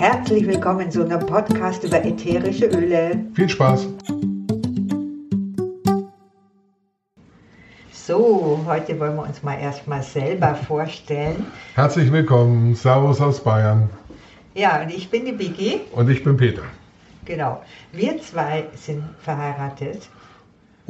Herzlich willkommen zu einem Podcast über ätherische Öle. Viel Spaß! So, heute wollen wir uns mal erstmal selber vorstellen. Herzlich willkommen, Servus aus Bayern. Ja, und ich bin die Biggie. Und ich bin Peter. Genau. Wir zwei sind verheiratet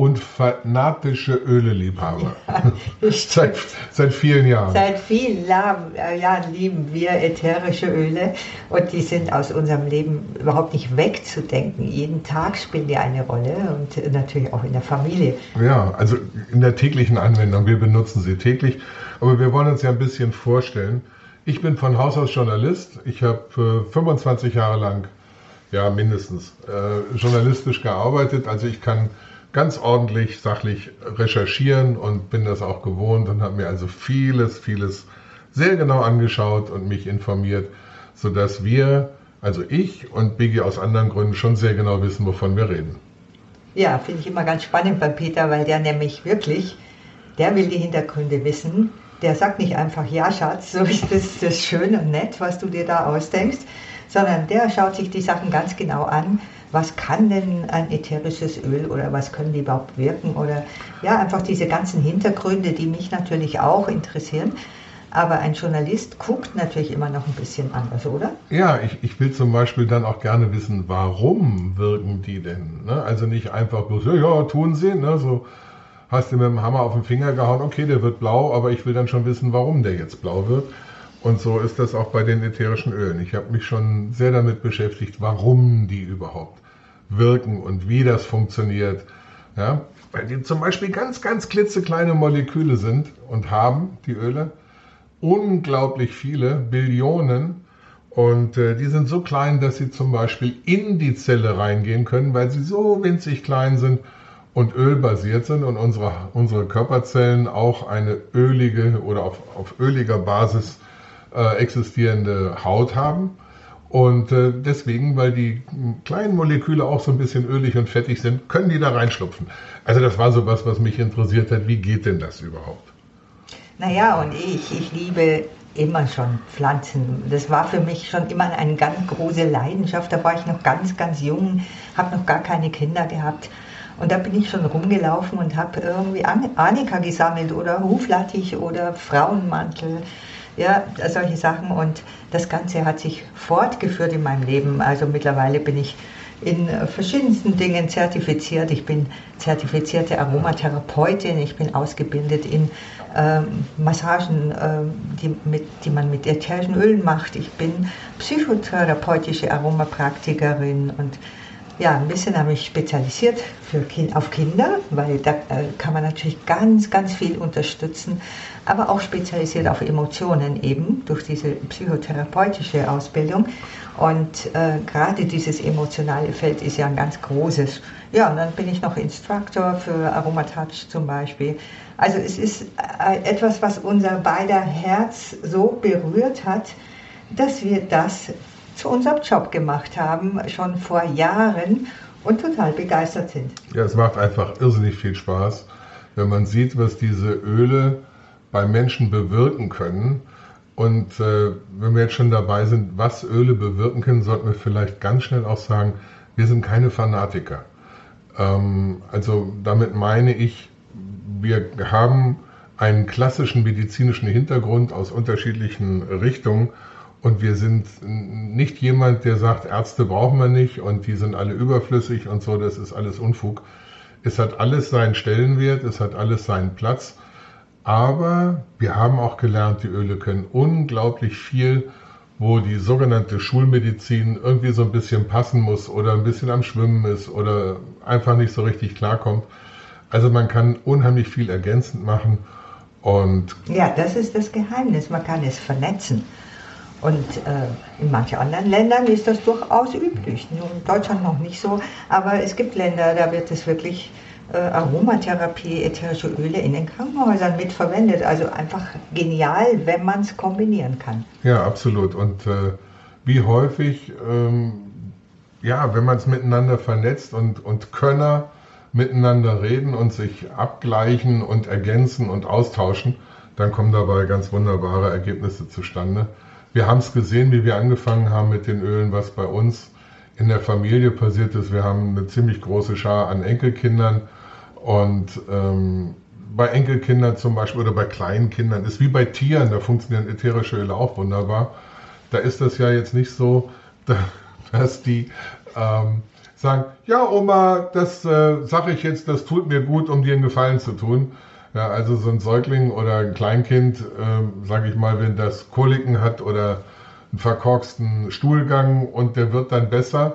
und fanatische Öleliebhaber. Ja, seit, seit vielen Jahren. Seit vielen äh, Jahren lieben wir ätherische Öle und die sind aus unserem Leben überhaupt nicht wegzudenken. Jeden Tag spielen die eine Rolle und natürlich auch in der Familie. Ja, also in der täglichen Anwendung. Wir benutzen sie täglich. Aber wir wollen uns ja ein bisschen vorstellen. Ich bin von Haus aus Journalist. Ich habe 25 Jahre lang, ja mindestens, äh, journalistisch gearbeitet. Also ich kann ganz ordentlich, sachlich recherchieren und bin das auch gewohnt und habe mir also vieles, vieles sehr genau angeschaut und mich informiert, sodass wir, also ich und Biggie aus anderen Gründen schon sehr genau wissen, wovon wir reden. Ja, finde ich immer ganz spannend bei Peter, weil der nämlich wirklich, der will die Hintergründe wissen. Der sagt nicht einfach, ja Schatz, so ist das, das schön und nett, was du dir da ausdenkst, sondern der schaut sich die Sachen ganz genau an was kann denn ein ätherisches Öl oder was können die überhaupt wirken oder ja, einfach diese ganzen Hintergründe, die mich natürlich auch interessieren. Aber ein Journalist guckt natürlich immer noch ein bisschen anders, oder? Ja, ich, ich will zum Beispiel dann auch gerne wissen, warum wirken die denn? Ne? Also nicht einfach bloß, ja, ja tun sie, ne? so hast du mit dem Hammer auf den Finger gehauen, okay, der wird blau, aber ich will dann schon wissen, warum der jetzt blau wird. Und so ist das auch bei den ätherischen Ölen. Ich habe mich schon sehr damit beschäftigt, warum die überhaupt wirken und wie das funktioniert. Ja, weil die zum Beispiel ganz, ganz klitzekleine Moleküle sind und haben, die Öle, unglaublich viele, Billionen. Und äh, die sind so klein, dass sie zum Beispiel in die Zelle reingehen können, weil sie so winzig klein sind und ölbasiert sind und unsere, unsere Körperzellen auch eine ölige oder auf, auf öliger Basis äh, existierende Haut haben. Und äh, deswegen, weil die kleinen Moleküle auch so ein bisschen ölig und fettig sind, können die da reinschlupfen. Also das war so was, was mich interessiert hat. Wie geht denn das überhaupt? Naja, und ich, ich liebe immer schon Pflanzen. Das war für mich schon immer eine ganz große Leidenschaft. Da war ich noch ganz, ganz jung, habe noch gar keine Kinder gehabt. Und da bin ich schon rumgelaufen und habe irgendwie Annika gesammelt oder Huflattich oder Frauenmantel ja, solche Sachen. Und das Ganze hat sich fortgeführt in meinem Leben. Also mittlerweile bin ich in verschiedensten Dingen zertifiziert. Ich bin zertifizierte Aromatherapeutin. Ich bin ausgebildet in ähm, Massagen, ähm, die, mit, die man mit ätherischen Ölen macht. Ich bin psychotherapeutische Aromapraktikerin und ja, ein bisschen habe ich spezialisiert für kind, auf Kinder, weil da äh, kann man natürlich ganz, ganz viel unterstützen, aber auch spezialisiert auf Emotionen eben durch diese psychotherapeutische Ausbildung. Und äh, gerade dieses emotionale Feld ist ja ein ganz großes. Ja, und dann bin ich noch Instructor für Aromatouch zum Beispiel. Also es ist äh, etwas, was unser beider Herz so berührt hat, dass wir das zu unserem Job gemacht haben, schon vor Jahren und total begeistert sind. Ja, es macht einfach irrsinnig viel Spaß, wenn man sieht, was diese Öle bei Menschen bewirken können. Und äh, wenn wir jetzt schon dabei sind, was Öle bewirken können, sollten wir vielleicht ganz schnell auch sagen, wir sind keine Fanatiker. Ähm, also damit meine ich, wir haben einen klassischen medizinischen Hintergrund aus unterschiedlichen Richtungen und wir sind nicht jemand, der sagt, Ärzte brauchen wir nicht und die sind alle überflüssig und so, das ist alles Unfug. Es hat alles seinen Stellenwert, es hat alles seinen Platz. Aber wir haben auch gelernt, die Öle können unglaublich viel, wo die sogenannte Schulmedizin irgendwie so ein bisschen passen muss oder ein bisschen am Schwimmen ist oder einfach nicht so richtig klarkommt. Also man kann unheimlich viel ergänzend machen. Und ja, das ist das Geheimnis. Man kann es vernetzen. Und äh, in manchen anderen Ländern ist das durchaus üblich. Nur in Deutschland noch nicht so. Aber es gibt Länder, da wird es wirklich äh, Aromatherapie, ätherische Öle in den Krankenhäusern mitverwendet. Also einfach genial, wenn man es kombinieren kann. Ja, absolut. Und äh, wie häufig, ähm, ja, wenn man es miteinander vernetzt und, und Könner miteinander reden und sich abgleichen und ergänzen und austauschen, dann kommen dabei ganz wunderbare Ergebnisse zustande. Wir haben es gesehen, wie wir angefangen haben mit den Ölen, was bei uns in der Familie passiert ist. Wir haben eine ziemlich große Schar an Enkelkindern und ähm, bei Enkelkindern zum Beispiel oder bei kleinen Kindern ist wie bei Tieren, da funktionieren ätherische Öle auch wunderbar. Da ist das ja jetzt nicht so, dass die ähm, sagen, ja Oma, das äh, sage ich jetzt, das tut mir gut, um dir einen Gefallen zu tun. Ja, also so ein Säugling oder ein Kleinkind, äh, sage ich mal, wenn das Koliken hat oder einen verkorksten Stuhlgang und der wird dann besser,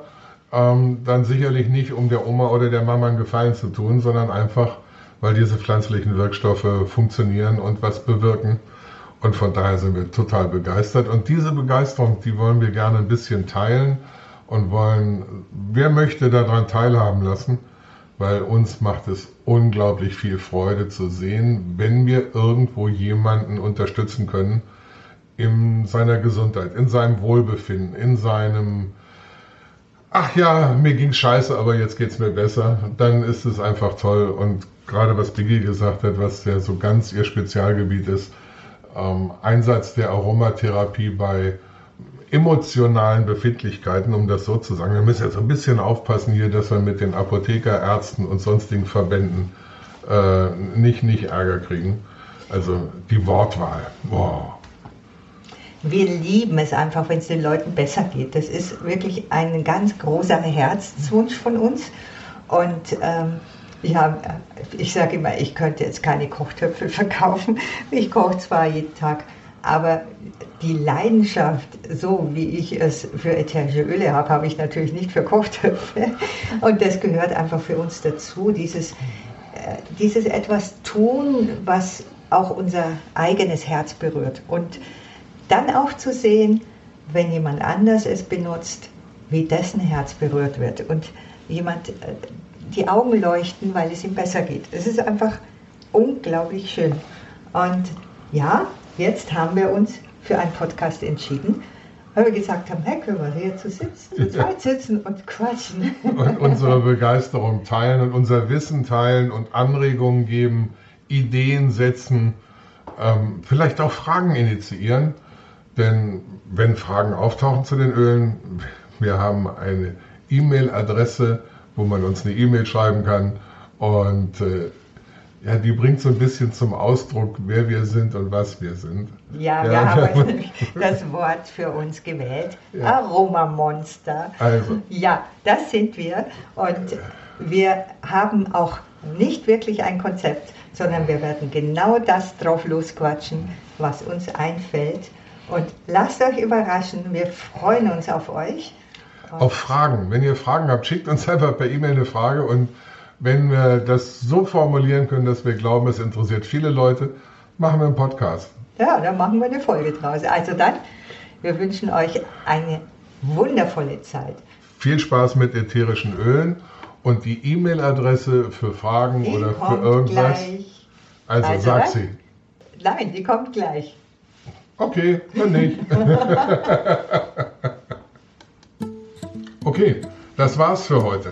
ähm, dann sicherlich nicht, um der Oma oder der Mama einen Gefallen zu tun, sondern einfach, weil diese pflanzlichen Wirkstoffe funktionieren und was bewirken. Und von daher sind wir total begeistert. Und diese Begeisterung, die wollen wir gerne ein bisschen teilen und wollen, wer möchte daran teilhaben lassen, weil uns macht es unglaublich viel Freude zu sehen, wenn wir irgendwo jemanden unterstützen können in seiner Gesundheit, in seinem Wohlbefinden, in seinem ach ja, mir ging scheiße, aber jetzt geht es mir besser, dann ist es einfach toll. Und gerade was Diggi gesagt hat, was ja so ganz ihr Spezialgebiet ist, ähm, Einsatz der Aromatherapie bei emotionalen Befindlichkeiten, um das so zu sagen. Wir müssen jetzt ein bisschen aufpassen hier, dass wir mit den Apotheker, Ärzten und sonstigen Verbänden äh, nicht, nicht Ärger kriegen. Also die Wortwahl. Boah. Wir lieben es einfach, wenn es den Leuten besser geht. Das ist wirklich ein ganz großer Herzenswunsch von uns. Und ähm, ja, ich sage immer, ich könnte jetzt keine Kochtöpfe verkaufen. Ich koche zwar jeden Tag, aber die Leidenschaft, so wie ich es für ätherische Öle habe, habe ich natürlich nicht für Kochtöpfe. Und das gehört einfach für uns dazu, dieses, äh, dieses etwas tun, was auch unser eigenes Herz berührt. Und dann auch zu sehen, wenn jemand anders es benutzt, wie dessen Herz berührt wird und jemand äh, die Augen leuchten, weil es ihm besser geht. Es ist einfach unglaublich schön. Und ja, jetzt haben wir uns für einen Podcast entschieden, weil wir gesagt haben, hey, können wir hier zu sitzen, zu zweit sitzen und quatschen. Und unsere Begeisterung teilen und unser Wissen teilen und Anregungen geben, Ideen setzen, ähm, vielleicht auch Fragen initiieren. Denn wenn Fragen auftauchen zu den Ölen, wir haben eine E-Mail-Adresse, wo man uns eine E-Mail schreiben kann. Und äh, ja, die bringt so ein bisschen zum Ausdruck, wer wir sind und was wir sind. Ja, wir ja. haben das Wort für uns gewählt. Ja. Aromamonster. Also. Ja, das sind wir. Und wir haben auch nicht wirklich ein Konzept, sondern wir werden genau das drauf losquatschen, was uns einfällt. Und lasst euch überraschen, wir freuen uns auf euch. Auf Fragen. Wenn ihr Fragen habt, schickt uns einfach per E-Mail eine Frage und wenn wir das so formulieren können, dass wir glauben, es interessiert viele Leute, machen wir einen Podcast. Ja, dann machen wir eine Folge draus. Also dann, wir wünschen euch eine wundervolle Zeit. Viel Spaß mit ätherischen Ölen und die E-Mail-Adresse für Fragen die oder für irgendwas. Gleich. Also, also sag sie. Nein, die kommt gleich. Okay, dann nicht. okay, das war's für heute.